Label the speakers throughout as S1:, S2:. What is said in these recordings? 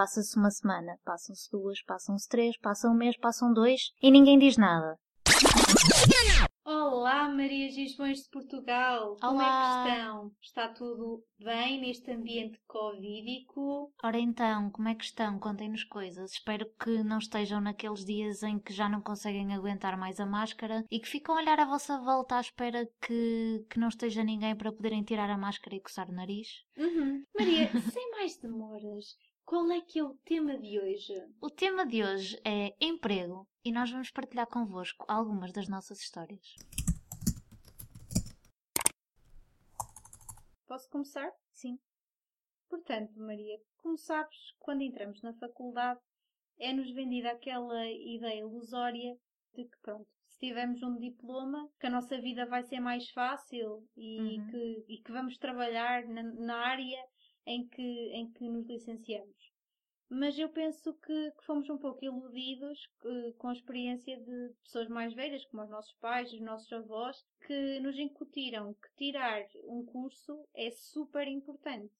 S1: Passa-se uma semana, passam-se duas, passam-se três, passa um mês, passam dois e ninguém diz nada.
S2: Olá, Maria Gisbões de Portugal. Como é
S1: Olá.
S2: que estão? Está tudo bem neste ambiente covídico?
S1: Ora então, como é que estão? Contem-nos coisas. Espero que não estejam naqueles dias em que já não conseguem aguentar mais a máscara e que ficam a olhar à vossa volta à espera que, que não esteja ninguém para poderem tirar a máscara e coçar o nariz.
S2: Uhum. Maria, sem mais demoras, qual é que é o tema de hoje?
S1: O tema de hoje é emprego e nós vamos partilhar convosco algumas das nossas histórias.
S2: Posso começar?
S1: Sim.
S2: Portanto, Maria, como sabes, quando entramos na faculdade, é-nos vendida aquela ideia ilusória de que, pronto, se tivermos um diploma, que a nossa vida vai ser mais fácil e,
S1: Uhum.
S2: que, e que vamos trabalhar na, na área em que, em que nos licenciamos. Mas eu penso que, que fomos um pouco iludidos eh, com a experiência de pessoas mais velhas, como os nossos pais, os nossos avós, que nos incutiram que tirar um curso é super importante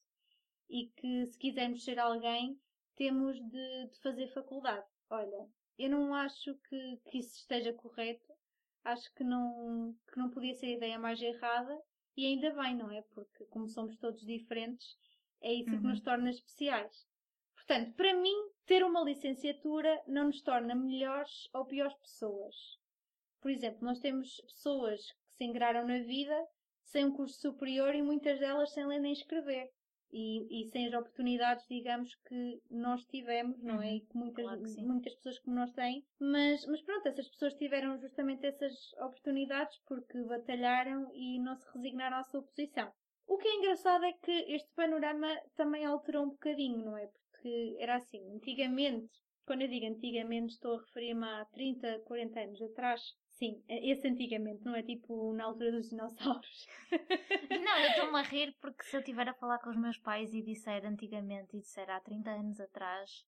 S2: e que se quisermos ser alguém temos de, de fazer faculdade. Olha, eu não acho que, que isso esteja correto, acho que não, que não podia ser a ideia mais errada e ainda bem, não é? Porque como somos todos diferentes, é isso que
S1: Uhum.
S2: nos torna especiais. Portanto, para mim, ter uma licenciatura não nos torna melhores ou piores pessoas. Por exemplo, nós temos pessoas que se ingraram na vida sem um curso superior e muitas delas sem ler nem escrever. E, e sem as oportunidades, digamos, que nós tivemos, não é?
S1: Uhum,
S2: E que muitas,
S1: claro que
S2: muitas pessoas como nós têm. Mas, mas pronto, essas pessoas tiveram justamente essas oportunidades porque batalharam e não se resignaram à sua posição. O que é engraçado é que este panorama também alterou um bocadinho, não é? Porque era assim, antigamente, quando eu digo antigamente, estou a referir-me a 30, 40 anos atrás. Sim, esse antigamente, não é tipo na altura dos dinossauros.
S1: Não, eu estou-me a rir porque se eu estiver a falar com os meus pais e disser antigamente e disser há 30 anos atrás,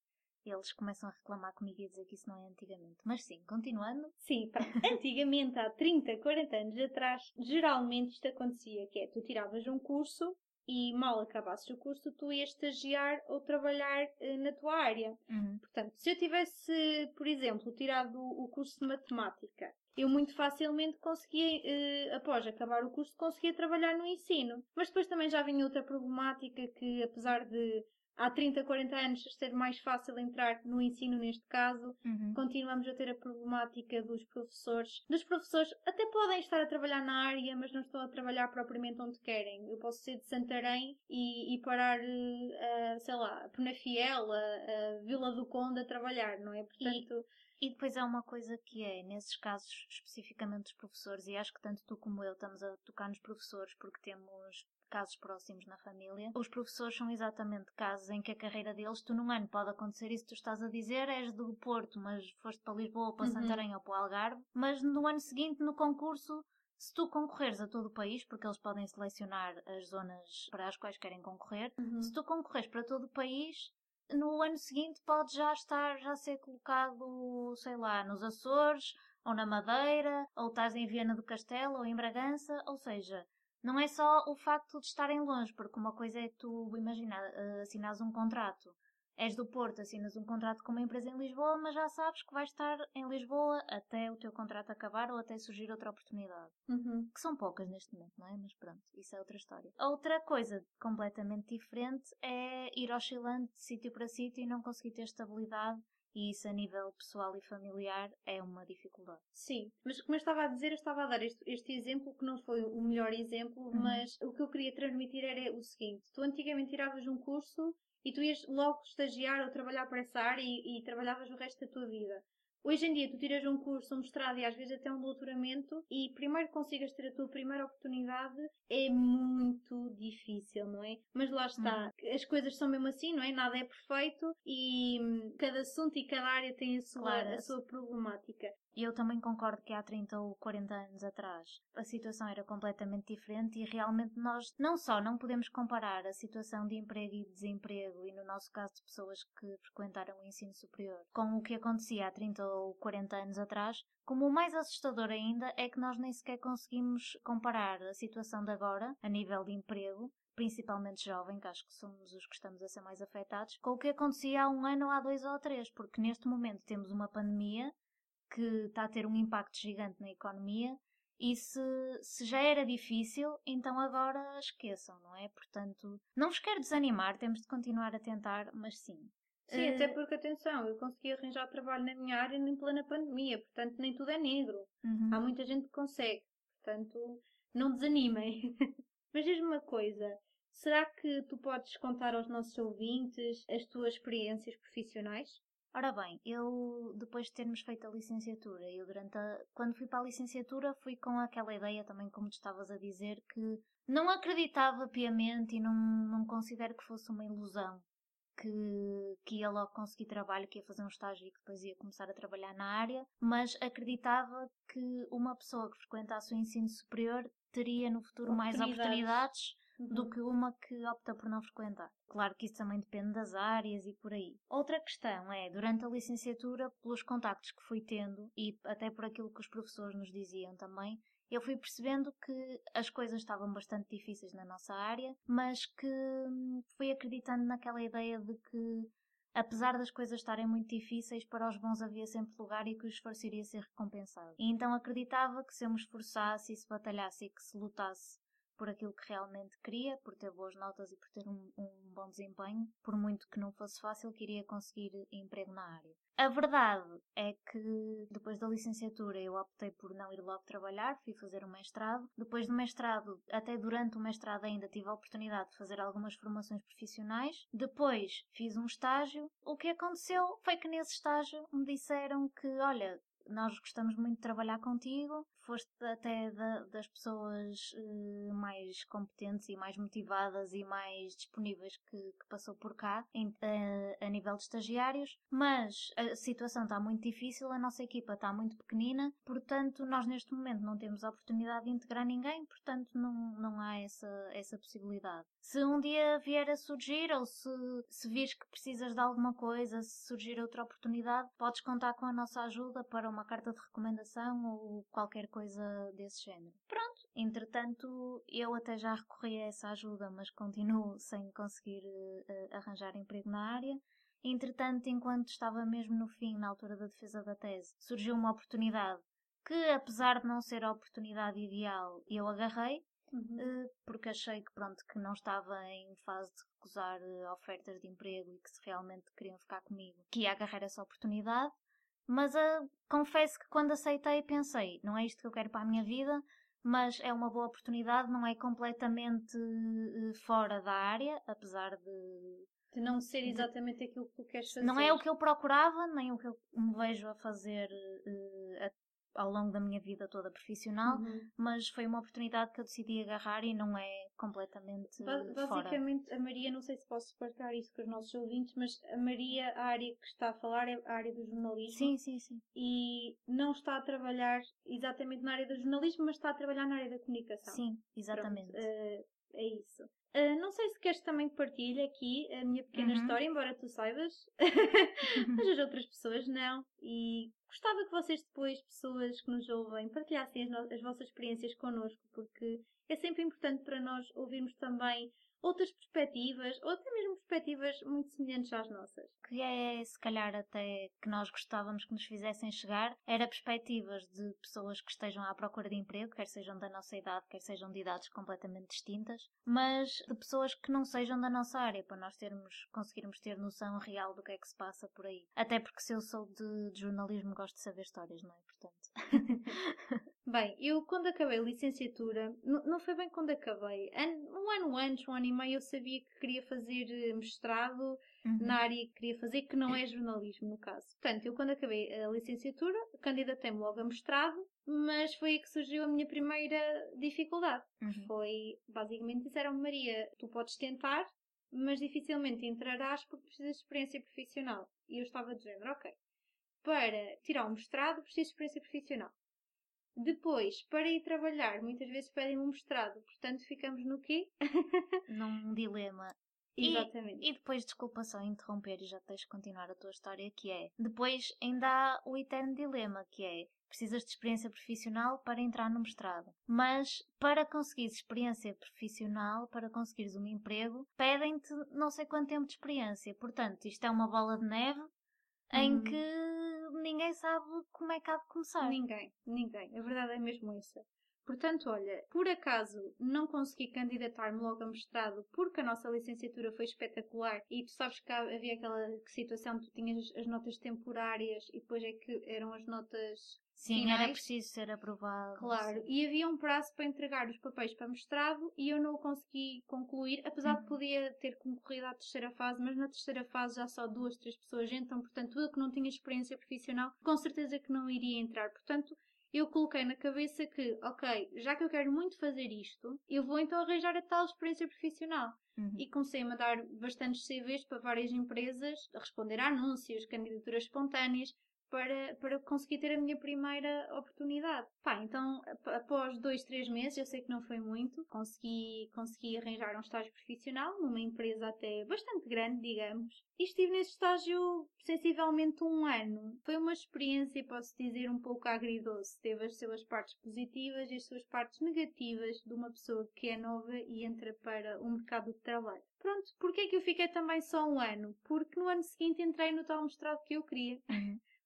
S1: eles começam a reclamar comigo e dizer que isso não é antigamente. Mas sim, continuando.
S2: Sim, antigamente, há 30, 40 anos atrás, geralmente isto acontecia, que é, tu tiravas um curso e mal acabasses o curso, tu ias estagiar ou trabalhar eh, na tua área.
S1: Uhum.
S2: Portanto, se eu tivesse, por exemplo, tirado o curso de matemática, eu muito facilmente conseguia, eh, após acabar o curso, conseguia trabalhar no ensino. Mas depois também já vinha outra problemática que, apesar de há 30, 40 anos ser mais fácil entrar no ensino neste caso,
S1: Uhum.
S2: continuamos a ter a problemática dos professores. Dos professores até podem estar a trabalhar na área, mas não estão a trabalhar propriamente onde querem. Eu posso ser de Santarém e, e parar, a, sei lá, Penafiel, a, a Vila do Conde a trabalhar, não é? Portanto,
S1: E depois há uma coisa que é, nesses casos especificamente dos professores, e acho que tanto tu como eu estamos a tocar nos professores porque temos casos próximos na família. Os professores são exatamente casos em que a carreira deles, tu num ano pode acontecer isso tu estás a dizer, és do Porto, mas foste para Lisboa ou para
S2: Uhum.
S1: Santarém ou para o Algarve, mas no ano seguinte, no concurso, se tu concorreres a todo o país, porque eles podem selecionar as zonas para as quais querem concorrer,
S2: Uhum.
S1: se tu concorres para todo o país, no ano seguinte pode já estar, já ser colocado, sei lá, nos Açores, ou na Madeira, ou estás em Viana do Castelo, ou em Bragança, ou seja, não é só o facto de estarem longe, porque uma coisa é tu, imagina, eh, assinares um contrato. És do Porto, assinas um contrato com uma empresa em Lisboa, mas já sabes que vais estar em Lisboa até o teu contrato acabar ou até surgir outra oportunidade
S2: Uhum.
S1: que são poucas neste momento, não é? Mas pronto, isso é outra história. Outra coisa completamente diferente é ir oscilando de sítio para sítio e não conseguir ter estabilidade, e isso a nível pessoal e familiar é uma dificuldade.
S2: Sim, mas como eu estava a dizer, eu estava a dar este, este exemplo que não foi o melhor exemplo,
S1: Uhum.
S2: mas o que eu queria transmitir era o seguinte: tu antigamente tiravas um curso e tu ias logo estagiar ou trabalhar para essa área e, e trabalhavas o resto da tua vida. Hoje em dia, tu tiras um curso, um mestrado e às vezes até um doutoramento e primeiro consigas ter a tua primeira oportunidade é muito difícil, não é? Mas lá está, as coisas são mesmo assim, não é? Nada é perfeito e hum, cada assunto e cada área tem a sua,
S1: Claro.
S2: a sua problemática.
S1: E eu também concordo que há 30 ou 40 anos atrás a situação era completamente diferente e realmente nós não só não podemos comparar a situação de emprego e de desemprego, e no nosso caso de pessoas que frequentaram o ensino superior, com o que acontecia há 30 ou 40 anos atrás, como o mais assustador ainda é que nós nem sequer conseguimos comparar a situação de agora, a nível de emprego, principalmente jovem, que acho que somos os que estamos a ser mais afetados, com o que acontecia há um ano, há dois ou três, porque neste momento temos uma pandemia que está a ter um impacto gigante na economia e se, se, já era difícil, então agora esqueçam, não é? Portanto, não vos quero desanimar, temos de continuar a tentar, mas sim.
S2: Sim, uh... até porque, atenção, eu consegui arranjar trabalho na minha área nem plena pandemia, portanto, nem tudo é negro. Uhum. Há muita gente que consegue, portanto, não desanimem. mas diz-me uma coisa, será que tu podes contar aos nossos ouvintes as tuas experiências profissionais?
S1: Ora bem, eu depois de termos feito a licenciatura, eu durante a, quando fui para a licenciatura fui com aquela ideia também, como tu estavas a dizer, que não acreditava piamente e não, não considero que fosse uma ilusão que, que ia logo conseguir trabalho, que ia fazer um estágio e que depois ia começar a trabalhar na área, mas acreditava que uma pessoa que frequentasse o ensino superior teria no futuro mais oportunidades do uhum. que uma que opta por não frequentar. Claro que isso também depende das áreas e por aí. Outra questão é, durante a licenciatura, pelos contactos que fui tendo e até por aquilo que os professores nos diziam também, eu fui percebendo que as coisas estavam bastante difíceis na nossa área, mas que hum, fui acreditando naquela ideia de que apesar das coisas estarem muito difíceis, para os bons havia sempre lugar e que o esforço iria ser recompensado. E então acreditava que se eu me esforçasse e se batalhasse e que se lutasse por aquilo que realmente queria, por ter boas notas e por ter um, um, bom desempenho, por muito que não fosse fácil, queria conseguir emprego na área. A verdade é que depois da licenciatura eu optei por não ir logo trabalhar, fui fazer um mestrado. Depois do mestrado, até durante o mestrado ainda tive a oportunidade de fazer algumas formações profissionais. Depois fiz um estágio. O que aconteceu foi que nesse estágio me disseram que, olha, nós gostamos muito de trabalhar contigo, foste até da, das pessoas uh, mais competentes e mais motivadas e mais disponíveis que, que passou por cá em, uh, a nível de estagiários, mas a situação está muito difícil, a nossa equipa está muito pequenina, portanto nós neste momento não temos a oportunidade de integrar ninguém, portanto não, não há essa, essa possibilidade. Se um dia vier a surgir ou se, se vires que precisas de alguma coisa, se surgir outra oportunidade, podes contar com a nossa ajuda para uma carta de recomendação ou qualquer coisa desse género. Pronto, entretanto, eu até já recorri a essa ajuda, mas continuo sem conseguir uh, arranjar emprego na área. Entretanto, enquanto estava mesmo no fim, na altura da defesa da tese, surgiu uma oportunidade que, apesar de não ser a oportunidade ideal, eu agarrei, uhum. uh, porque achei que, pronto, que não estava em fase de recusar ofertas de emprego e que se realmente queriam ficar comigo, que ia agarrar essa oportunidade. Mas uh, confesso que quando aceitei pensei, não é isto que eu quero para a minha vida, mas é uma boa oportunidade, não é completamente uh, fora da área, apesar de.
S2: De não ser exatamente aquilo que tu queres fazer.
S1: Não é o que eu procurava, nem o que eu me vejo a fazer uh, ao longo da minha vida toda profissional, uhum. mas foi uma oportunidade que eu decidi agarrar e não é completamente ba
S2: Basicamente,
S1: fora.
S2: a Maria, não sei se posso partilhar isso com os nossos ouvintes, mas a Maria, a área que está a falar é a área do jornalismo.
S1: Sim, sim, sim.
S2: E não está a trabalhar exatamente na área do jornalismo, mas está a trabalhar na área da comunicação.
S1: Sim, exatamente. Pronto,
S2: uh, é isso. Uh, não sei se queres também que partilhe aqui a minha pequena uhum. história, embora tu saibas, mas as outras pessoas não. E gostava que vocês depois, pessoas que nos ouvem, partilhassem as, as vossas experiências connosco, porque é sempre importante para nós ouvirmos também outras perspectivas, ou até mesmo perspectivas muito semelhantes às nossas.
S1: Que é, se calhar, até que nós gostávamos que nos fizessem chegar, era perspectivas de pessoas que estejam à procura de emprego, quer sejam da nossa idade, quer sejam de idades completamente distintas, mas de pessoas que não sejam da nossa área, para nós termos, conseguirmos ter noção real do que é que se passa por aí. Até porque se eu sou de, de jornalismo, gosto de saber histórias, não é? Portanto.
S2: Bem, eu quando acabei a licenciatura, não foi bem quando acabei, um ano antes, um ano e meio, eu sabia que queria fazer eh, mestrado uhum. na área que queria fazer, que não é jornalismo no caso. Portanto, eu quando acabei a licenciatura, candidatei-me logo a mestrado, mas foi aí que surgiu a minha primeira dificuldade. Uhum. Foi, basicamente, disseram-me, Maria, tu podes tentar, mas dificilmente entrarás porque precisas de experiência profissional. E eu estava de género, ok. para tirar um mestrado, preciso de experiência profissional. Depois, para ir trabalhar, muitas vezes pedem um mestrado, portanto ficamos no quê?
S1: Num dilema.
S2: Exatamente.
S1: E, e depois, desculpa só interromper e já tens de continuar a tua história, que é, depois ainda há o eterno dilema, que é, precisas de experiência profissional para entrar no mestrado. Mas para conseguires experiência profissional, para conseguires um emprego, pedem-te não sei quanto tempo de experiência. Portanto, isto é uma bola de neve em
S2: Hum.
S1: que ninguém sabe como é que há de começar.
S2: Ninguém, ninguém. A verdade é mesmo essa. Portanto, olha, por acaso não consegui candidatar-me logo a mestrado porque a nossa licenciatura foi espetacular e tu sabes que havia aquela situação que tu tinhas as notas temporárias e depois é que eram as notas
S1: Sim, era
S2: finais.
S1: preciso ser aprovado.
S2: Claro, e havia um prazo para entregar os papéis para mestrado e eu não o consegui concluir, apesar de
S1: Uhum.
S2: poder ter concorrido à terceira fase, mas na terceira fase já só duas, três pessoas entram, portanto eu que não tinha experiência profissional, com certeza que não iria entrar. Portanto, eu coloquei na cabeça que, ok, já que eu quero muito fazer isto, eu vou então arranjar a tal experiência profissional.
S1: Uhum.
S2: E comecei a mandar bastantes CVs para várias empresas, a responder a anúncios, candidaturas espontâneas, para, para conseguir ter a minha primeira oportunidade. Pá, então, ap- após dois, três meses, eu sei que não foi muito, consegui, consegui arranjar um estágio profissional numa empresa até bastante grande, digamos. E estive nesse estágio sensivelmente um ano. Foi uma experiência, posso dizer, um pouco agridoce. Teve as suas partes positivas e as suas partes negativas de uma pessoa que é nova e entra para o mercado de trabalho. Pronto, porquê é que eu fiquei também só um ano? Porque no ano seguinte entrei no tal mestrado que eu queria.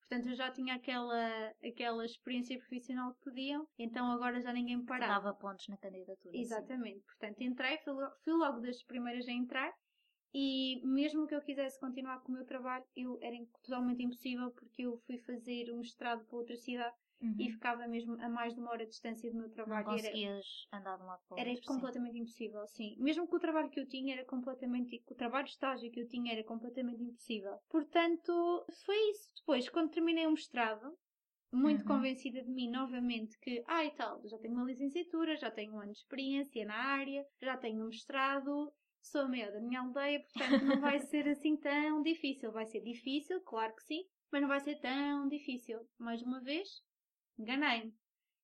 S2: Portanto, eu já tinha aquela, aquela experiência profissional que pediam, então agora já ninguém me parava.
S1: Dava pontos na candidatura. sim.
S2: Exatamente. Portanto, entrei, fui, fui logo das primeiras a entrar e mesmo que eu quisesse continuar com o meu trabalho, eu era totalmente impossível porque eu fui fazer um mestrado para outra cidade
S1: Uhum.
S2: e ficava mesmo a mais de uma hora de distância do meu
S1: Não
S2: trabalho. era,
S1: conseguias andar de um lado para o
S2: era
S1: outro. sim.
S2: completamente impossível, sim. Mesmo que o trabalho que eu tinha era completamente. O trabalho de estágio que eu tinha era completamente impossível. Portanto, foi isso. Depois, quando terminei o mestrado, muito
S1: Uhum.
S2: convencida de mim novamente que, ah, e tal, já tenho uma licenciatura, já tenho um ano de experiência na área, já tenho um mestrado, sou a maior da minha aldeia, portanto não vai ser assim tão difícil. Vai ser difícil, claro que sim, mas não vai ser tão difícil. Mais uma vez, enganei-me.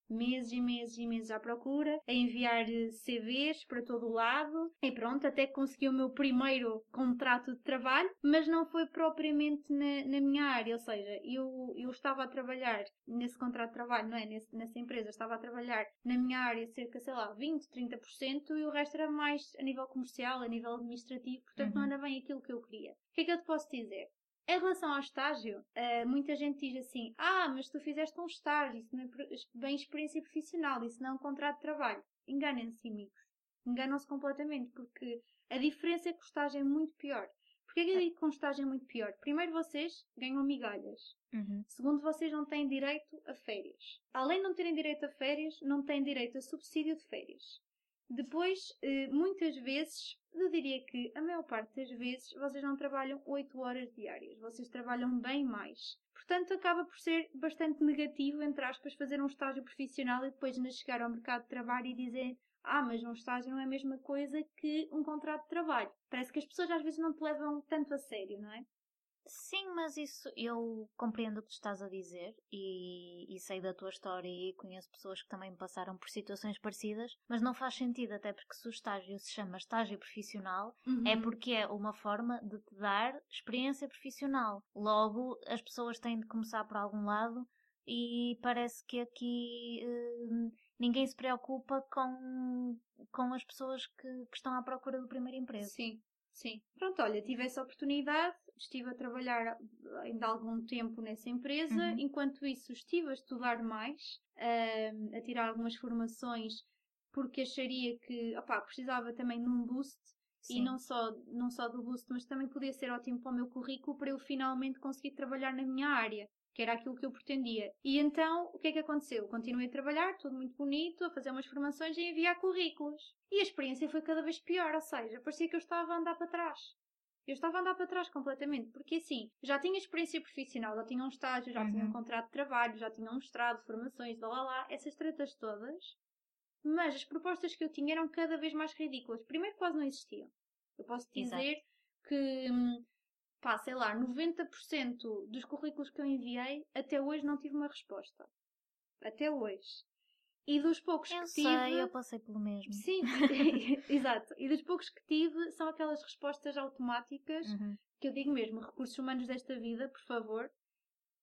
S2: Meses e meses e meses à procura, a enviar eh, CVs para todo o lado e pronto, até consegui o meu primeiro contrato de trabalho, mas não foi propriamente na, na minha área, ou seja, eu, eu estava a trabalhar nesse contrato de trabalho, não é? Nesse- nessa empresa, estava a trabalhar na minha área cerca, sei lá, 20, 30% e o resto era mais a nível comercial, a nível administrativo, portanto não
S1: Uhum.
S2: era bem aquilo que eu queria. O que é que eu te posso dizer? Em relação ao estágio, eh, muita gente diz assim: Ah, mas tu fizeste um estágio, isso não é bem experiência profissional, isso não é um contrato de trabalho. Enganem-se, amigos. Enganam-se completamente, porque a diferença é que o estágio é muito pior. Porquê que eu digo que um estágio é muito pior? Primeiro, vocês ganham migalhas.
S1: Uhum.
S2: Segundo, vocês não têm direito a férias. Além de não terem direito a férias, não têm direito a subsídio de férias. Depois, eh, muitas vezes, eu diria que a maior parte das vezes, vocês não trabalham 8 horas diárias. Vocês trabalham bem mais. Portanto, acaba por ser bastante negativo, entre aspas, fazer um estágio profissional e depois ainda chegar ao mercado de trabalho e dizer ah, mas um estágio não é a mesma coisa que um contrato de trabalho. Parece que as pessoas às vezes não te levam tanto a sério, não é?
S1: Sim, mas isso eu compreendo o que tu estás a dizer e, e sei da tua história e conheço pessoas que também passaram por situações parecidas, mas não faz sentido, até porque se o estágio se chama estágio profissional, é
S2: Uhum.
S1: porque é uma forma de te dar experiência profissional. Logo, as pessoas têm de começar por algum lado e parece que aqui hum, ninguém se preocupa com, com as pessoas que, que estão à procura do primeiro emprego.
S2: Sim, sim. Pronto, olha, tive essa oportunidade, estive a trabalhar ainda algum tempo nessa empresa,
S1: Uhum.
S2: enquanto isso estive a estudar mais, ahm, a tirar algumas formações, porque acharia que, opá, precisava também de um boost, e
S1: Sim.
S2: não só, não só do boost, mas também podia ser ótimo para o meu currículo para eu finalmente conseguir trabalhar na minha área. Que era aquilo que eu pretendia. E então, o que é que aconteceu? Continuei a trabalhar, tudo muito bonito, a fazer umas formações e a enviar currículos. E a experiência foi cada vez pior, ou seja, parecia que eu estava a andar para trás. Eu estava a andar para trás completamente, porque assim, já tinha experiência profissional, já tinha um estágio, já tinha um
S1: Uhum.
S2: contrato de trabalho, já tinha um mestrado, formações, lá lá lá, essas tretas todas. Mas as propostas que eu tinha eram cada vez mais ridículas. Primeiro, quase não existiam. Eu posso
S1: Exato.
S2: dizer que hum, pá, sei lá, 90% dos currículos que eu enviei, até hoje não tive uma resposta. Até hoje. E dos poucos
S1: Eu
S2: que
S1: sei,
S2: tive.
S1: eu passei pelo mesmo.
S2: Sim, exato. E dos poucos que tive são aquelas respostas automáticas
S1: Uhum.
S2: que eu digo mesmo, recursos humanos desta vida, por favor,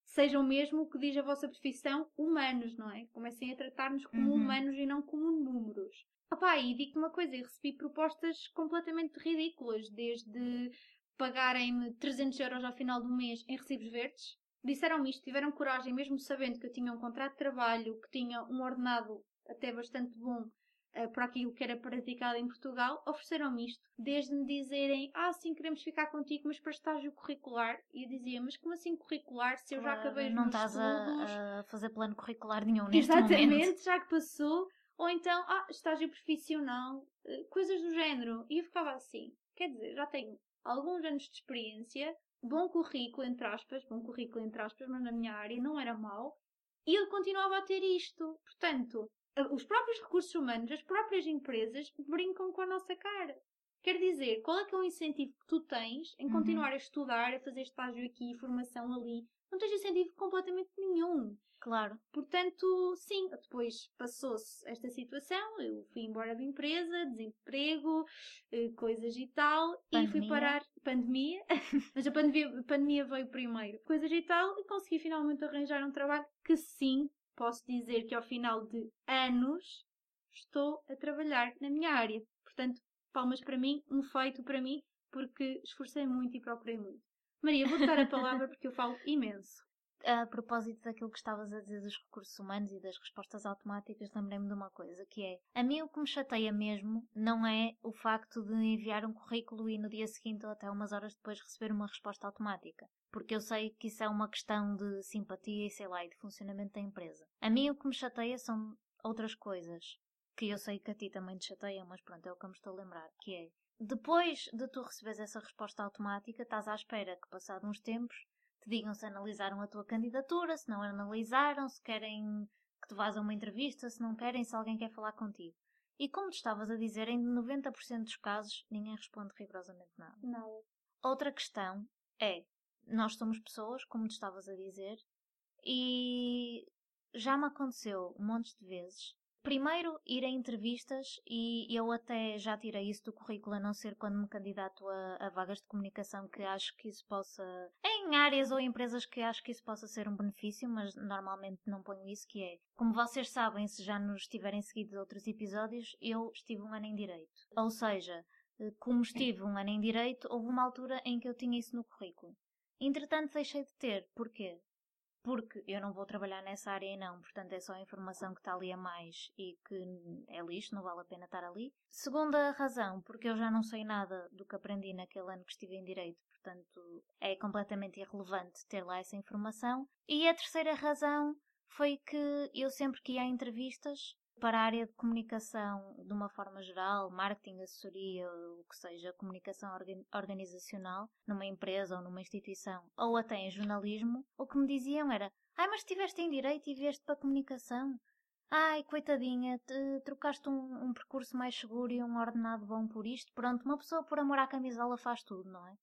S2: sejam mesmo o que diz a vossa profissão, humanos, não é? Comecem a tratar-nos como
S1: Uhum.
S2: humanos e não como números. Opá, e digo-te uma coisa, eu recebi propostas completamente ridículas, desde pagarem-me 300 euros ao final do mês em recibos verdes, disseram-me isto, tiveram coragem, mesmo sabendo que eu tinha um contrato de trabalho, que tinha um ordenado até bastante bom eh, para aquilo que era praticado em Portugal, ofereceram-me isto, desde me dizerem, ah, sim, queremos ficar contigo, mas para estágio curricular. E eu dizia, mas como assim curricular, se eu já acabei os
S1: não
S2: meus
S1: estás
S2: estudos?
S1: a, fazer plano curricular nenhum neste
S2: Exatamente,
S1: momento.
S2: já que passou. Ou então, ah, estágio profissional, eh, coisas do género. E eu ficava assim, quer dizer, já tenho alguns anos de experiência, bom currículo, entre aspas, bom currículo, entre aspas, mas na minha área não era mau, e eu continuava a ter isto. Portanto, os próprios recursos humanos, as próprias empresas brincam com a nossa cara. Quer dizer, qual é que é o incentivo que tu tens em
S1: Uhum.
S2: continuar a estudar, a fazer estágio aqui, formação ali? Não tens incentivo completamente nenhum.
S1: Claro.
S2: Portanto, sim, depois passou-se esta situação, eu fui embora da empresa, desemprego, eh, coisas e tal, e fui
S1: Pandemia.
S2: parar pandemia, mas a pandemia, a pandemia veio primeiro, coisas e tal, e consegui finalmente arranjar um trabalho que sim, posso dizer que ao final de anos estou a trabalhar na minha área. Portanto, palmas para mim, um feito para mim, porque esforcei muito e procurei muito. Maria, vou-te dar a palavra porque eu falo imenso.
S1: A propósito daquilo que estavas a dizer dos recursos humanos e das respostas automáticas, lembrei-me de uma coisa, que é, a mim o que me chateia mesmo não é o facto de enviar um currículo e no dia seguinte ou até umas horas depois receber uma resposta automática. Porque eu sei que isso é uma questão de simpatia e sei lá, e de funcionamento da empresa. A mim o que me chateia são outras coisas, que eu sei que a ti também te chateiam, mas pronto, é o que eu me estou a lembrar, que é, depois de tu receberes essa resposta automática, estás à espera que, passado uns tempos, te digam se analisaram a tua candidatura, se não analisaram, se querem que tu vás a uma entrevista, se não querem, se alguém quer falar contigo. E como tu estavas a dizer, em 90% dos casos ninguém responde rigorosamente nada.
S2: Nada.
S1: Outra questão é, nós somos pessoas, como tu estavas a dizer, e já me aconteceu um monte de vezes. Primeiro, ir a entrevistas e eu até já tirei isso do currículo, a não ser quando me candidato a, a vagas de comunicação que acho que isso possa. em áreas ou empresas que acho que isso possa ser um benefício, mas normalmente não ponho isso, que é. Como vocês sabem, se já nos tiverem seguido outros episódios, eu estive um ano em Direito. Ou seja, eh, como estive um ano em Direito, houve uma altura em que eu tinha isso no currículo. Entretanto, deixei de ter. Porquê? Porque eu não vou trabalhar nessa área e não, portanto é só a informação que está ali a mais e que é lixo, não vale a pena estar ali. Segunda razão, porque eu já não sei nada do que aprendi naquele ano que estive em Direito, portanto é completamente irrelevante ter lá essa informação. E a terceira razão foi que eu sempre que ia a entrevistas para a área de comunicação de uma forma geral, marketing, assessoria, o que seja, comunicação organ- organizacional, numa empresa ou numa instituição, ou até em jornalismo, o que me diziam era: Ai, mas estiveste em direito e vieste para a comunicação? Ai, coitadinha, te, trocaste um, um percurso mais seguro e um ordenado bom por isto? Pronto, uma pessoa por amor à camisola faz tudo, não é?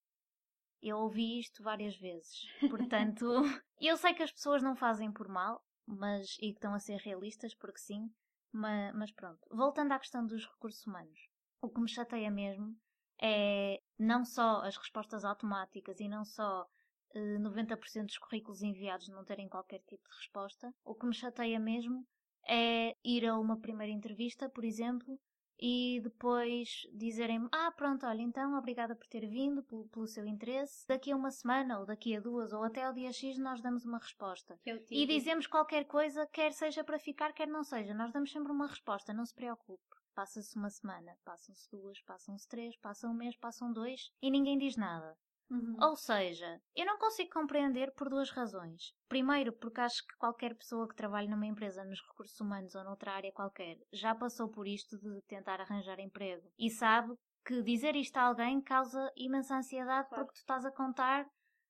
S1: Eu ouvi isto várias vezes. Portanto, eu sei que as pessoas não fazem por mal, mas e que estão a ser realistas, porque sim, mas, mas pronto. Voltando à questão dos recursos humanos, o que me chateia mesmo é não só as respostas automáticas e não só eh, 90% dos currículos enviados não terem qualquer tipo de resposta. O que me chateia mesmo é ir a uma primeira entrevista, por exemplo, e depois dizerem-me: Ah, pronto, olha, então obrigada por ter vindo, pelo, pelo seu interesse. Daqui a uma semana, ou daqui a duas, ou até ao dia X, nós damos uma resposta.
S2: É
S1: E dizemos qualquer coisa, quer seja para ficar, quer não seja. Nós damos sempre uma resposta, não se preocupe. Passa-se uma semana, passam-se duas, passam-se três, passa um mês, passam dois e ninguém diz nada.
S2: Uhum.
S1: Ou seja, eu não consigo compreender por duas razões. Primeiro, porque acho que qualquer pessoa que trabalhe numa empresa nos recursos humanos ou noutra área qualquer já passou por isto de tentar arranjar emprego e sabe que dizer isto a alguém causa imensa ansiedade
S2: Claro.
S1: porque tu estás a contar.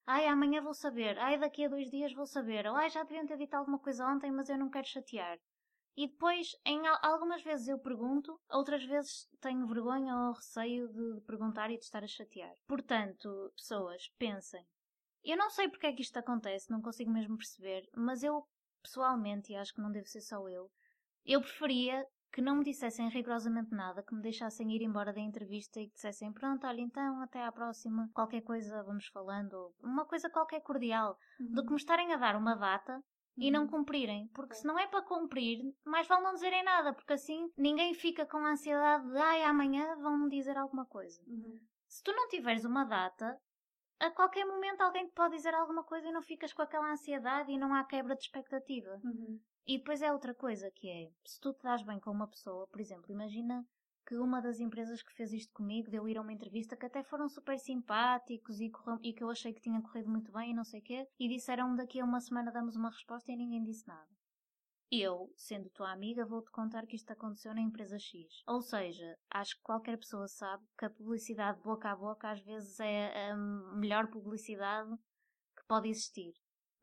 S1: Ai, amanhã vou saber. Ai, daqui a dois dias vou saber. Ou ai, já deviam ter dito alguma coisa ontem, mas eu não quero chatear. E depois, em algumas vezes eu pergunto, outras vezes tenho vergonha ou receio de perguntar e de estar a chatear. Portanto, pessoas, pensem. Eu não sei porque é que isto acontece, não consigo mesmo perceber, mas eu, pessoalmente, e acho que não deve ser só eu, eu preferia que não me dissessem rigorosamente nada, que me deixassem ir embora da entrevista e que dissessem pronto, olha então, até à próxima, qualquer coisa vamos falando, uma coisa qualquer cordial, uhum. do que me estarem a dar uma data e não uhum. cumprirem. Porque se não é para cumprir, mais vale não dizerem nada, porque assim ninguém fica com a ansiedade de ai, amanhã vão-me dizer alguma coisa. Uhum. Se tu não tiveres uma data, a qualquer momento alguém te pode dizer alguma coisa e não ficas com aquela ansiedade e não há quebra de expectativa. Uhum. E depois é outra coisa que é, se tu te dás bem com uma pessoa, por exemplo, imagina que uma das empresas que fez isto comigo deu ir a uma entrevista que até foram super simpáticos e, e que eu achei que tinha corrido muito bem e não sei o quê, e disseram daqui a uma semana damos uma resposta e ninguém disse nada. Eu, sendo tua amiga, vou-te contar que isto aconteceu na empresa X. Ou seja, acho que qualquer pessoa sabe que a publicidade boca a boca às vezes é a melhor publicidade que pode existir.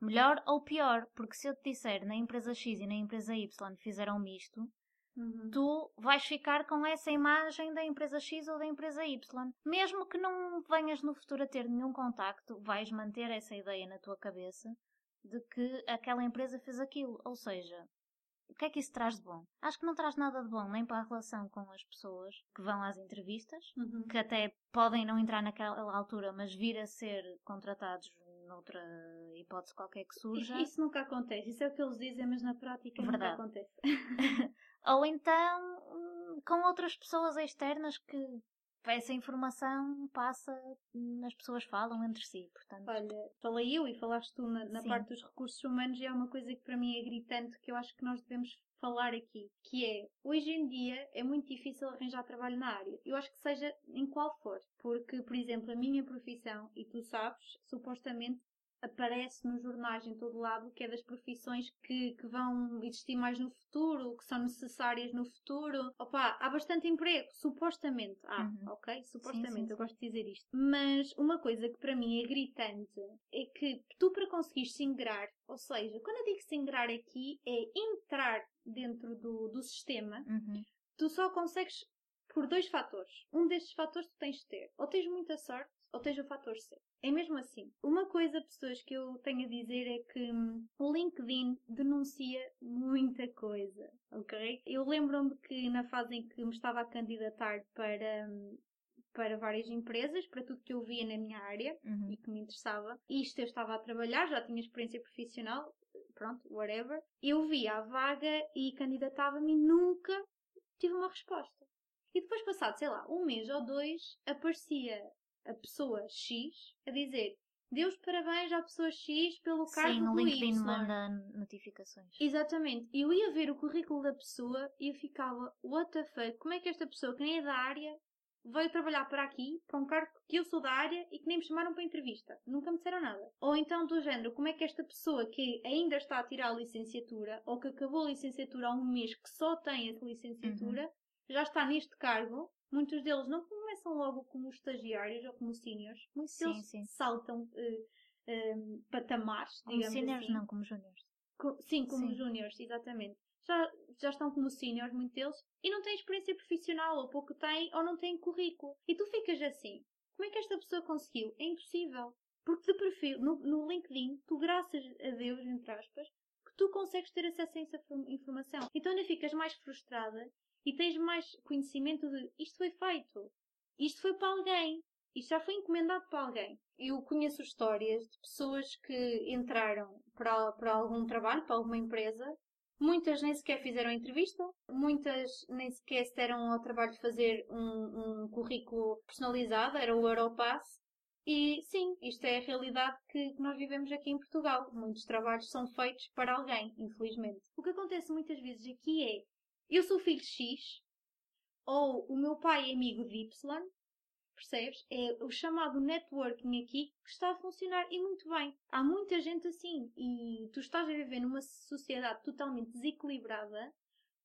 S1: Melhor ou pior, porque se eu te disser na empresa X e na empresa Y fizeram isto, Uhum. tu vais ficar com essa imagem da empresa X ou da empresa Y. Mesmo que não venhas no futuro a ter nenhum contacto, vais manter essa ideia na tua cabeça de que aquela empresa fez aquilo. Ou seja, o que é que isso traz de bom? Acho que não traz nada de bom nem para a relação com as pessoas que vão às entrevistas, uhum. que até podem não entrar naquela altura, mas vir a ser contratados noutra hipótese qualquer que surja.
S2: Isso nunca acontece, isso é o que eles dizem, mas na prática Verdade. nunca acontece.
S1: Ou então hum, com outras pessoas externas que essa informação passa, as pessoas falam entre si, portanto.
S2: Olha, falei eu e falaste tu na, na parte dos recursos humanos e é uma coisa que para mim é gritante que eu acho que nós devemos falar aqui, que é, hoje em dia é muito difícil arranjar trabalho na área. Eu acho que seja em qual for, porque, por exemplo, a minha profissão, e tu sabes, supostamente aparece nos jornais em todo lado, que é das profissões que, que vão existir mais no futuro, que são necessárias no futuro. Opa, há bastante emprego, supostamente. Ah, uhum. ok? Supostamente, sim, sim, sim. eu gosto de dizer isto. Mas uma coisa que para mim é gritante é que tu para conseguir se ingrar, ou seja, quando eu digo se ingrar aqui, é entrar dentro do, do sistema, uhum. tu só consegues por dois fatores. Um destes fatores tu tens de ter. Ou tens muita sorte, ou tens o fator C. É mesmo assim. Uma coisa, pessoas, que eu tenho a dizer é que hum, o LinkedIn denuncia muita coisa, ok? Eu lembro-me que na fase em que me estava a candidatar para, hum, para várias empresas, para tudo que eu via na minha área uhum. e que me interessava. Isto eu estava a trabalhar, já tinha experiência profissional, pronto, whatever. Eu via a vaga e candidatava-me e nunca tive uma resposta. E depois, passado, sei lá, um mês ou dois, aparecia a pessoa X a dizer Deus parabéns à pessoa X pelo cargo
S1: Sim, o LinkedIn y. manda notificações.
S2: Exatamente. Eu ia ver o currículo da pessoa e eu ficava, what the fuck, como é que esta pessoa que nem é da área veio trabalhar para aqui, para um cargo que eu sou da área e que nem me chamaram para entrevista. Nunca me disseram nada. Ou então do género, como é que esta pessoa que ainda está a tirar a licenciatura ou que acabou a licenciatura há um mês que só tem essa licenciatura, uhum. já está neste cargo Muitos deles não começam logo como estagiários ou como seniors. Muitos sim, deles sim. saltam uh, uh, patamares,
S1: como digamos seniors, assim. não, como júniores.
S2: Co sim, como júniores, exatamente. Já, já estão como seniors, muitos deles, e não têm experiência profissional, ou pouco têm, ou não têm currículo. E tu ficas assim, como é que esta pessoa conseguiu? É impossível. Porque de perfil, no, no LinkedIn, tu graças a Deus, entre aspas, que tu consegues ter acesso a essa informação. Então ainda ficas mais frustrada e tens mais conhecimento de isto foi feito, isto foi para alguém, isto já foi encomendado para alguém. Eu conheço histórias de pessoas que entraram para, para algum trabalho, para alguma empresa, muitas nem sequer fizeram entrevista, muitas nem sequer se deram ao trabalho de fazer um, um currículo personalizado, era o Europass. E sim, isto é a realidade que nós vivemos aqui em Portugal. Muitos trabalhos são feitos para alguém, infelizmente. O que acontece muitas vezes aqui é eu sou filho X, ou o meu pai é amigo de Y, percebes? É o chamado networking aqui que está a funcionar e muito bem. Há muita gente assim e tu estás a viver numa sociedade totalmente desequilibrada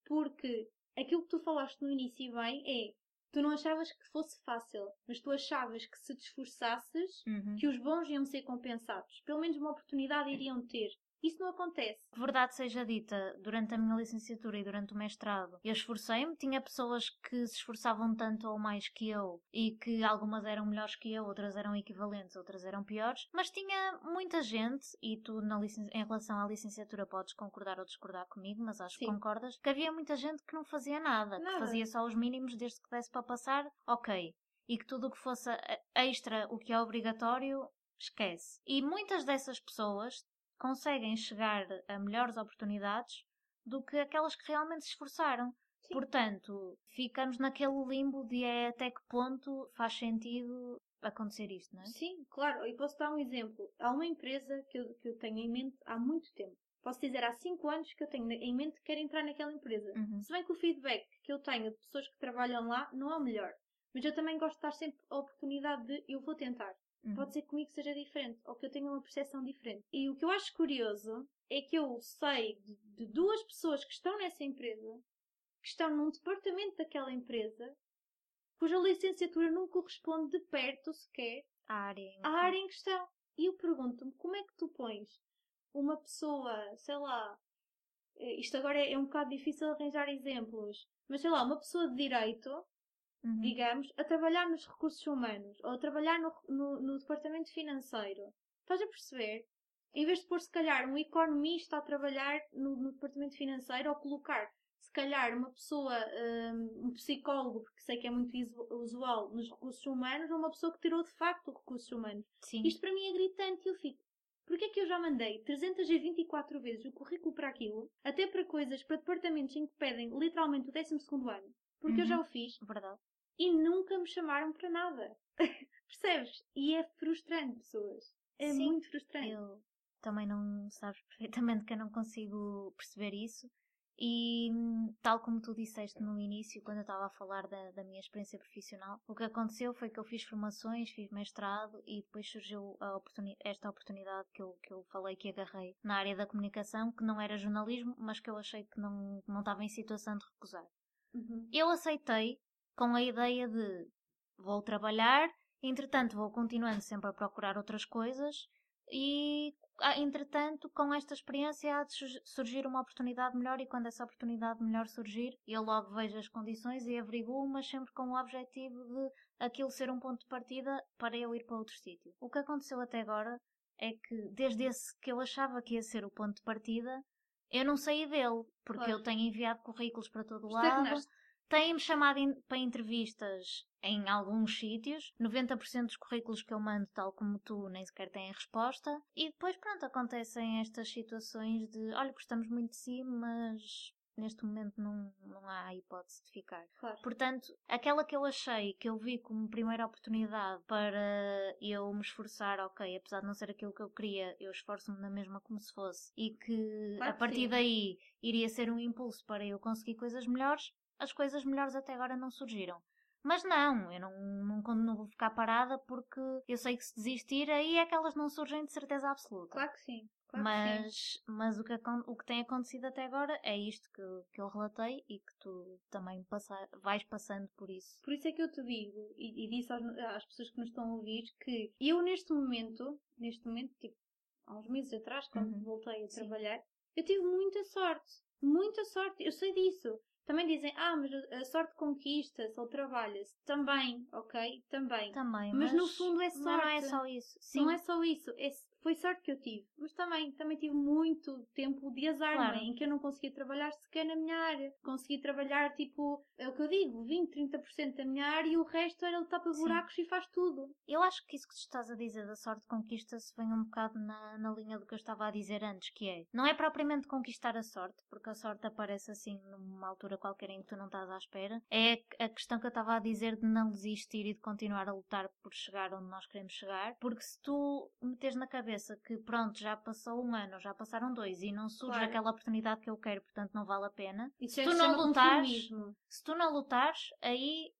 S2: porque aquilo que tu falaste no início bem é tu não achavas que fosse fácil, mas tu achavas que se te esforçasses uhum. que os bons iam ser compensados. Pelo menos uma oportunidade iriam ter. Isso não acontece.
S1: Verdade seja dita, durante a minha licenciatura e durante o mestrado, eu esforcei-me. Tinha pessoas que se esforçavam tanto ou mais que eu e que algumas eram melhores que eu, outras eram equivalentes, outras eram piores. Mas tinha muita gente, e tu na em relação à licenciatura podes concordar ou discordar comigo, mas acho
S2: Sim.
S1: que concordas, que havia muita gente que não fazia nada,
S2: Nada.
S1: que fazia só os mínimos desde que desse para passar, ok. E que tudo o que fosse eh, extra, o que é obrigatório, esquece. E muitas dessas pessoas conseguem chegar a melhores oportunidades do que aquelas que realmente se esforçaram.
S2: Sim.
S1: Portanto, ficamos naquele limbo de é até que ponto faz sentido acontecer isto, não é?
S2: Sim, claro. E posso dar um exemplo. Há uma empresa que eu, que eu tenho em mente há muito tempo. Posso dizer há 5 anos que eu tenho em mente que quero entrar naquela empresa.
S1: Uhum.
S2: Se bem que o feedback que eu tenho de pessoas que trabalham lá não é o melhor. Mas eu também gosto de dar sempre a oportunidade de eu vou tentar.
S1: Uhum.
S2: Pode ser que comigo seja diferente ou que eu tenha uma percepção diferente. E o que eu acho curioso é que eu sei de, de duas pessoas que estão nessa empresa, que estão num departamento daquela empresa, cuja licenciatura não corresponde de perto sequer
S1: A área. em
S2: à
S1: que-
S2: área em questão. E eu pergunto-me como é que tu pões uma pessoa, sei lá, eh, isto agora é, é um bocado difícil arranjar exemplos, mas sei lá, uma pessoa de direito
S1: Uhum.
S2: digamos, a trabalhar nos recursos humanos ou a trabalhar no, no, no departamento financeiro. Estás a perceber? Em vez de pôr, se calhar, um economista a trabalhar no, no departamento financeiro ou colocar, se calhar, uma pessoa, hum, um, psicólogo, porque sei que é muito usual nos recursos humanos, ou uma pessoa que tirou de facto recursos humanos.
S1: Sim.
S2: Isto para mim é gritante e eu fico. Porquê é que eu já mandei 324 vezes o currículo para aquilo, até para coisas, para departamentos em que pedem literalmente o 12 ano? Porque eu
S1: Uhum.
S2: já o fiz
S1: Verdade.
S2: e nunca me chamaram para nada. Percebes? E é frustrante, pessoas. É
S1: Sim,
S2: muito frustrante.
S1: Eu também não sabes perfeitamente que eu não consigo perceber isso. E tal como tu disseste no início, quando eu estava a falar da, da minha experiência profissional, o que aconteceu foi que eu fiz formações, fiz mestrado e depois surgiu oportuni- esta oportunidade que eu, que eu falei que agarrei na área da comunicação, que não era jornalismo, mas que eu achei que não, não estava em situação de recusar.
S2: Uhum.
S1: Eu aceitei com a ideia de vou trabalhar, entretanto vou continuando sempre a procurar outras coisas e entretanto com esta experiência há de su- surgir uma oportunidade melhor e quando essa oportunidade melhor surgir eu logo vejo as condições e averiguo, mas sempre com o objetivo de aquilo ser um ponto de partida para eu ir para outro sítio. O que aconteceu até agora é que desde esse que eu achava que ia ser o ponto de partida eu não saí dele, porque
S2: Claro.
S1: eu tenho enviado currículos para todo lado,
S2: Estagnaste.
S1: Têm-me chamado em- para entrevistas em alguns sítios. 90% dos currículos que eu mando, tal como tu, nem sequer têm resposta. E depois, pronto, acontecem estas situações de: olha, gostamos muito de si, mas neste momento não, não há hipótese de ficar.
S2: Claro.
S1: Portanto, aquela que eu achei, que eu vi como primeira oportunidade para eu me esforçar, ok, apesar de não ser aquilo que eu queria, eu esforço-me na mesma como se fosse, e que
S2: Claro
S1: a partir daí iria ser um impulso para eu conseguir coisas melhores, as coisas melhores até agora não surgiram. Mas não, eu não, não, não vou ficar parada porque eu sei que se desistir aí é que elas não surgem de certeza absoluta.
S2: Claro que sim. Claro que sim.
S1: Mas, mas o, que, o que tem acontecido até agora é isto que, eu- que eu relatei e que tu também passa, vais passando por isso.
S2: Por isso é que eu te digo, e, e disse aos- às pessoas que nos estão a ouvir, que eu neste momento, neste momento, tipo, há uns meses atrás, quando
S1: Uhum.
S2: voltei a
S1: Sim.
S2: trabalhar, eu tive muita sorte. Muita sorte. Eu sei disso. Também dizem, ah, mas a sorte conquista-se ou trabalha-se. Também, ok? Também.
S1: Também,
S2: Mas no fundo é
S1: mas não é
S2: sorte.
S1: só isso. Sim,
S2: Não é só isso, é- foi sorte que eu tive. Mas também, também tive muito tempo de azar, é?
S1: Claro.
S2: em que eu não conseguia trabalhar sequer na minha área. Consegui trabalhar, tipo, é o que eu digo, 20, 30% da minha área e o resto era ele tapa
S1: Sim.
S2: buracos e faz tudo.
S1: Eu acho que isso que tu estás a dizer da sorte conquista-se vem um bocado na, na linha do que eu estava a dizer antes, que é, não é propriamente conquistar a sorte, porque a sorte aparece assim numa altura qualquer em que tu não estás à espera, é a questão que eu estava a dizer de não desistir e de continuar a lutar por chegar onde nós queremos chegar, porque se tu meteres na cabeça que pronto, já passou um ano, já passaram dois e não surge
S2: Claro.
S1: aquela oportunidade que eu quero, portanto não vale a pena,
S2: Isso
S1: Se
S2: é
S1: tu não lutares- se tu não lutares, aí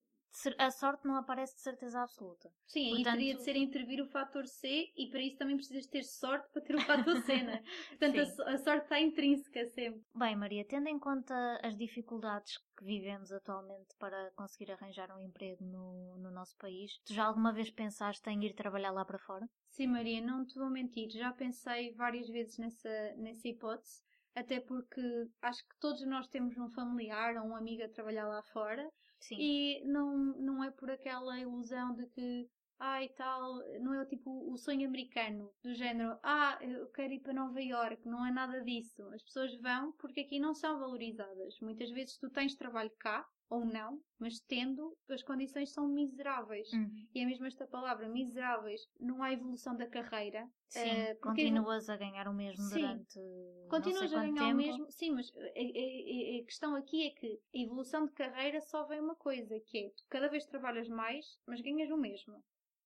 S1: a sorte não aparece de certeza absoluta.
S2: Sim, Portanto, aí teria de ser intervir o fator C e para isso também precisas ter sorte para ter o fator C, né? Portanto, a, a, sorte está intrínseca sempre.
S1: Bem, Maria, tendo em conta as dificuldades que vivemos atualmente para conseguir arranjar um emprego no, no nosso país, tu já alguma vez pensaste em ir trabalhar lá para fora?
S2: Sim, Maria, não te vou mentir, já pensei várias vezes nessa, nessa hipótese até porque acho que todos nós temos um familiar ou um amigo a trabalhar lá fora Sim. e não, não é por aquela ilusão de que ah e tal, não é tipo o sonho americano do género, ah, eu quero ir para Nova York, não é nada disso. As pessoas vão porque aqui não são valorizadas. Muitas vezes tu tens trabalho cá, ou não, mas tendo, as condições são miseráveis. Uhum. E é mesmo esta palavra, miseráveis. Não há evolução da carreira.
S1: Sim, uh, continuas a ganhar o mesmo sim, durante.
S2: Continuas
S1: a
S2: ganhar
S1: tempo.
S2: o mesmo. Sim, mas a, a, a, questão aqui é que a evolução de carreira só vem uma coisa, que é tu cada vez trabalhas mais, mas ganhas o mesmo.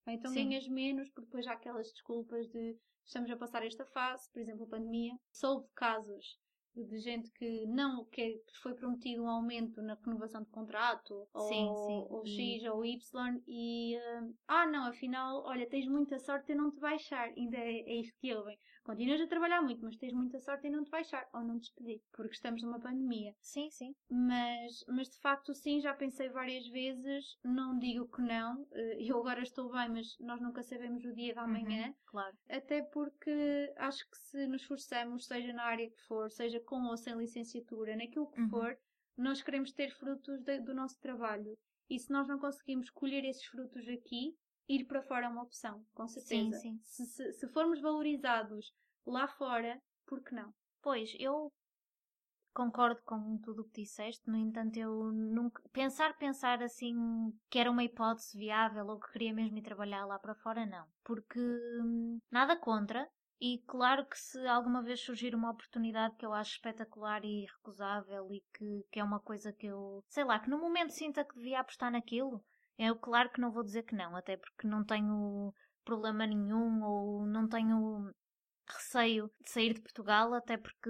S2: Ou então sim. ganhas menos, porque depois há aquelas desculpas de estamos a passar esta fase, por exemplo, a pandemia. Soube casos de gente que não que foi prometido um aumento na renovação de contrato ou, sim, sim. ou X ou Y e uh, ah não, afinal, olha, tens muita sorte em não te baixar, ainda é, é isto que ouvem. Continuas a trabalhar muito, mas tens muita sorte em não te baixar ou não despedir, porque estamos numa pandemia.
S1: Sim, sim.
S2: Mas, mas de facto, sim, já pensei várias vezes, não digo que não, eh, eu agora estou bem, mas nós nunca sabemos o dia da manhã. Uhum,
S1: claro.
S2: Até porque acho que se nos esforçamos, seja na área que for, seja com ou sem licenciatura, naquilo que uhum. for, nós queremos ter frutos de, do nosso trabalho. E se nós não conseguimos colher esses frutos aqui, ir para fora é uma opção, com certeza. Sim, sim. Se, se, se formos valorizados lá fora, por que não?
S1: Pois, eu concordo com tudo o que disseste, no entanto, eu nunca. Pensar, pensar assim que era uma hipótese viável ou que queria mesmo ir trabalhar lá para fora, não. Porque hum, nada contra. E claro que se alguma vez surgir uma oportunidade que eu acho espetacular e irrecusável e que, que é uma coisa que eu, sei lá, que no momento sinta que devia apostar naquilo, eu claro que não vou dizer que não, até porque não tenho problema nenhum ou não tenho receio de sair de Portugal, até porque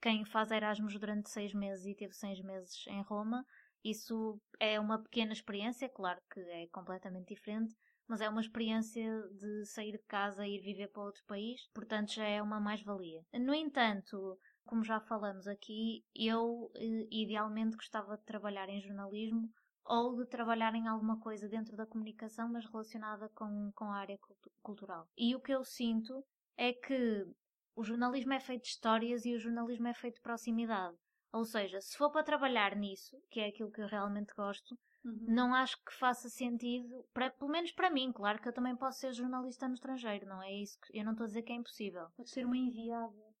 S1: quem faz Erasmus durante seis meses e teve seis meses em Roma, isso é uma pequena experiência, claro que é completamente diferente, mas é uma experiência de sair de casa e ir viver para outro país, portanto já é uma mais-valia. No entanto, como já falamos aqui, eu eh, idealmente gostava de trabalhar em jornalismo ou de trabalhar em alguma coisa dentro da comunicação, mas relacionada com, com a área cultural. E o que eu sinto é que o jornalismo é feito de histórias e o jornalismo é feito de proximidade. Ou seja, se for para trabalhar nisso, que é aquilo que eu realmente gosto, uhum. não acho que faça sentido, para, pelo menos para mim, claro que eu também posso ser jornalista no estrangeiro, não é isso? Que, eu não estou a dizer que é impossível.
S2: Pode ser uma enviada.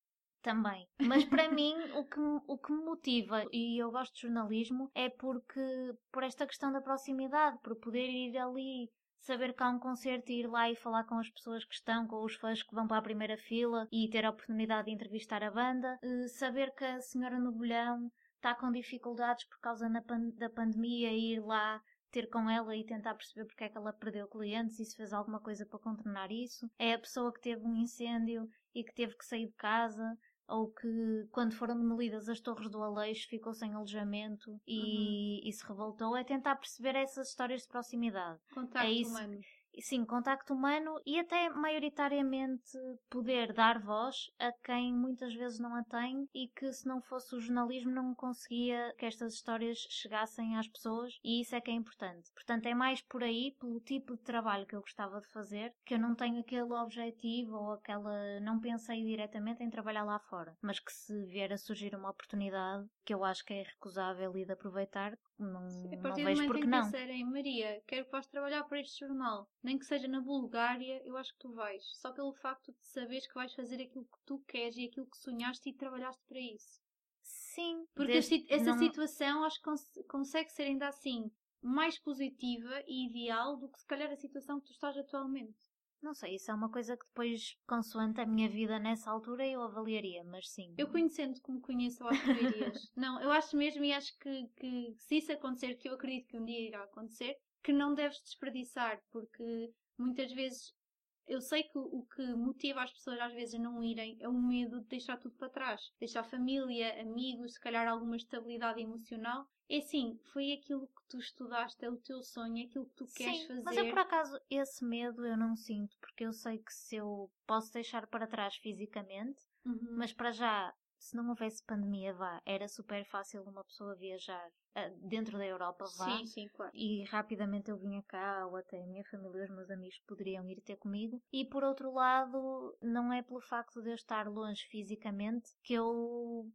S1: Também. Mas para mim, o que, o que me motiva, e eu gosto de jornalismo, é porque, por esta questão da proximidade, por poder ir ali, saber que há um concerto e ir lá e falar com as pessoas que estão, com os fãs que vão para a primeira fila e ter a oportunidade de entrevistar a banda, eh, saber que a senhora no bolhão está com dificuldades por causa da pandemia e ir lá ter com ela e tentar perceber porque é que ela perdeu clientes e se fez alguma coisa para contornar isso. É a pessoa que teve um incêndio e que teve que sair de casa ou que quando foram demolidas as torres do Aleixo ficou sem alojamento e, uhum. e se revoltou, é tentar perceber essas histórias de proximidade.
S2: Contacto é isso, humano.
S1: Sim, contacto humano e até maioritariamente poder dar voz a quem muitas vezes não a tem e que se não fosse o jornalismo não conseguia que estas histórias chegassem às pessoas e isso é que é importante. Portanto, é mais por aí, pelo tipo de trabalho que eu gostava de fazer, que eu não tenho aquele objetivo ou aquela. não pensei diretamente em trabalhar lá fora. Mas que se vier a surgir uma oportunidade que eu acho que é recusável e de aproveitar, não, Sim, não vejo porque não.
S2: Disserem, Maria, quero que vás trabalhar para este jornal, nem que seja na Bulgária, eu acho que tu vais. Só pelo facto de saberes que vais fazer aquilo que tu queres e aquilo que sonhaste e trabalhaste para isso.
S1: Sim,
S2: porque essa não... situação acho que cons consegue ser ainda assim mais positiva e ideal do que se calhar a situação que tu estás atualmente.
S1: Não sei, isso é uma coisa que depois, consoante a minha vida nessa altura, eu avaliaria, mas sim.
S2: Eu conhecendo como conheço, eu acho que verias. não, eu acho mesmo e acho que, que se isso acontecer, que eu acredito que um dia irá acontecer, que não deves desperdiçar, porque muitas vezes eu sei que o que motiva as pessoas às vezes a não irem é o medo de deixar tudo para trás. Deixar família, amigos, se calhar alguma estabilidade emocional É assim, foi aquilo que tu estudaste, é o teu sonho, é aquilo que tu queres
S1: Sim,
S2: fazer.
S1: mas eu por acaso esse medo eu não sinto, porque eu sei que se eu posso deixar para trás fisicamente,
S2: Uhum.
S1: mas para já, se não houvesse pandemia, vá, era super fácil uma pessoa viajar ah, dentro da Europa, vá.
S2: Sim, sim, claro.
S1: E rapidamente eu vinha cá, ou até a minha família os meus amigos poderiam ir ter comigo. E por outro lado, não é pelo facto de eu estar longe fisicamente que eu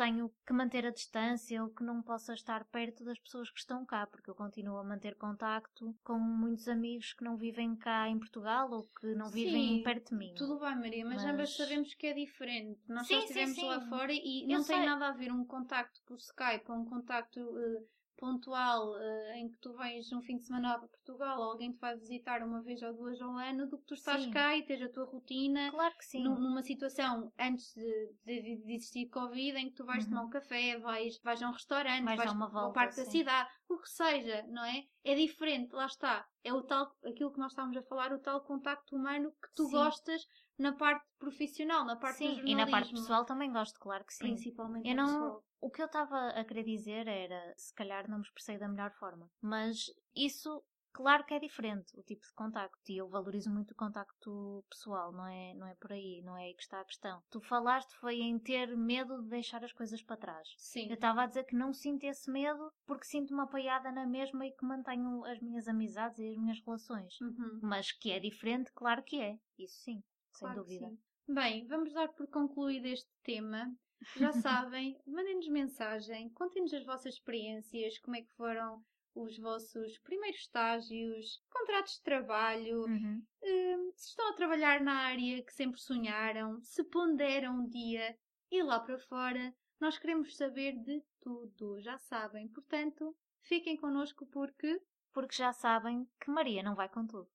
S1: tenho que manter a distância ou que não possa estar perto das pessoas que estão cá, porque eu continuo a manter contacto com muitos amigos que não vivem cá em Portugal ou que não vivem
S2: Sim,
S1: perto de mim.
S2: Tudo bem, Maria, mas,
S1: Mas-
S2: ambas sabemos que é diferente. Nós
S1: Sim,
S2: já estivemos
S1: sim.
S2: lá fora e
S1: Eu
S2: não tem
S1: sei.
S2: nada a ver um contacto por Skype ou um contacto eh, pontual eh, em que tu vais um fim de semana para Portugal ou alguém te vai visitar uma vez ou duas ao ano do que tu estás
S1: Sim.
S2: cá e tens a tua rotina
S1: Claro que sim.
S2: num- numa situação antes de, de, de existir Covid em que tu vais
S1: Uhum.
S2: tomar um café, vais, vais a um restaurante,
S1: Vais
S2: vais,
S1: dar uma
S2: ao
S1: volta,
S2: parque da
S1: sim.
S2: cidade, o que seja, não é? É diferente, lá está. É o tal, aquilo que nós estávamos a falar, o tal contacto humano que tu
S1: Sim.
S2: gostas na parte profissional, na parte do
S1: Sim, e na parte pessoal também gosto, claro que sim.
S2: Principalmente
S1: Eu não.
S2: pessoal.
S1: O que eu estava a querer dizer era, se calhar não me expressei da melhor forma, mas isso, claro que é diferente, o tipo de contacto, e eu valorizo muito o contacto pessoal, não é, não é por aí, não é aí que está a questão. Tu falaste foi em ter medo de deixar as coisas para trás.
S2: Sim.
S1: Eu estava a dizer que não sinto esse medo porque sinto-me apoiada na mesma e que mantenho as minhas amizades e as minhas relações.
S2: Uhum.
S1: Mas que é diferente, claro que é. Isso sim, sem
S2: Claro
S1: dúvida.
S2: Bem, vamos dar por concluído este tema. Já sabem, mandem-nos mensagem, contem-nos as vossas experiências, como é que foram os vossos primeiros estágios, contratos de trabalho,
S1: Uhum.
S2: hum, se estão a trabalhar na área que sempre sonharam, se ponderam um dia ir lá para fora. Nós queremos saber de tudo, já sabem. Portanto, fiquem connosco porque
S1: Porque já sabem que Maria não vai com tudo.